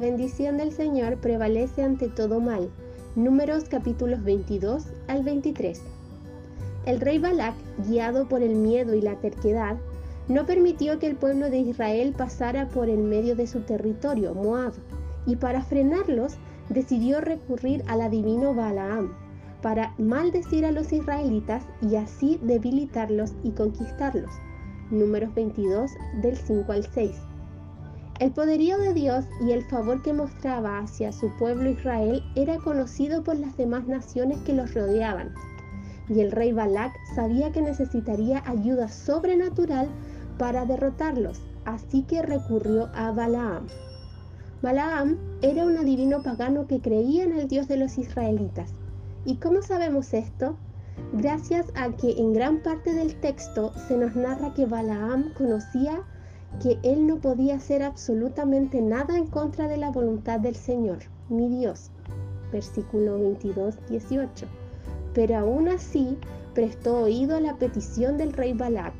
bendición del Señor prevalece ante todo mal. Números capítulos 22 al 23. El rey Balak, guiado por el miedo y la terquedad, no permitió que el pueblo de Israel pasara por el medio de su territorio, Moab, y para frenarlos decidió recurrir al adivino Balaam para maldecir a los israelitas y así debilitarlos y conquistarlos. Números 22 del 5 al 6. El poderío de Dios y el favor que mostraba hacia su pueblo Israel era conocido por las demás naciones que los rodeaban. Y el rey Balak sabía que necesitaría ayuda sobrenatural para derrotarlos, así que recurrió a Balaam. Balaam era un adivino pagano que creía en el Dios de los israelitas. ¿Y cómo sabemos esto? Gracias a que en gran parte del texto se nos narra que Balaam conocía que él no podía hacer absolutamente nada en contra de la voluntad del Señor, mi Dios. Versículo 22, 18. Pero aún así prestó oído a la petición del rey Balak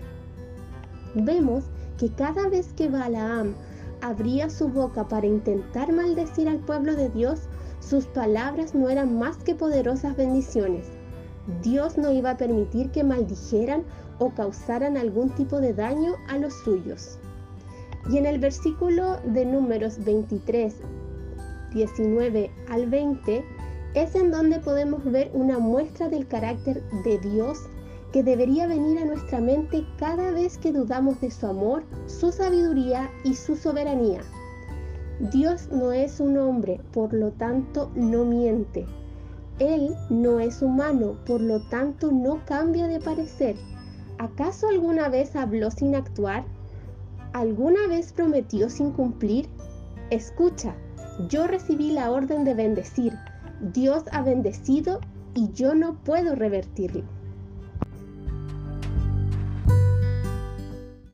vemos que cada vez que Balaam abría su boca para intentar maldecir al pueblo de Dios, sus palabras no eran más que poderosas bendiciones. Dios no iba a permitir que maldijeran o causaran algún tipo de daño a los suyos. Y en el versículo de números 23, 19 al 20, es en donde podemos ver una muestra del carácter de Dios que debería venir a nuestra mente cada vez que dudamos de su amor, su sabiduría y su soberanía. Dios no es un hombre, por lo tanto no miente. Él no es humano, por lo tanto no cambia de parecer. ¿Acaso alguna vez habló sin actuar? ¿Alguna vez prometió sin cumplir? Escucha, yo recibí la orden de bendecir. Dios ha bendecido y yo no puedo revertirlo.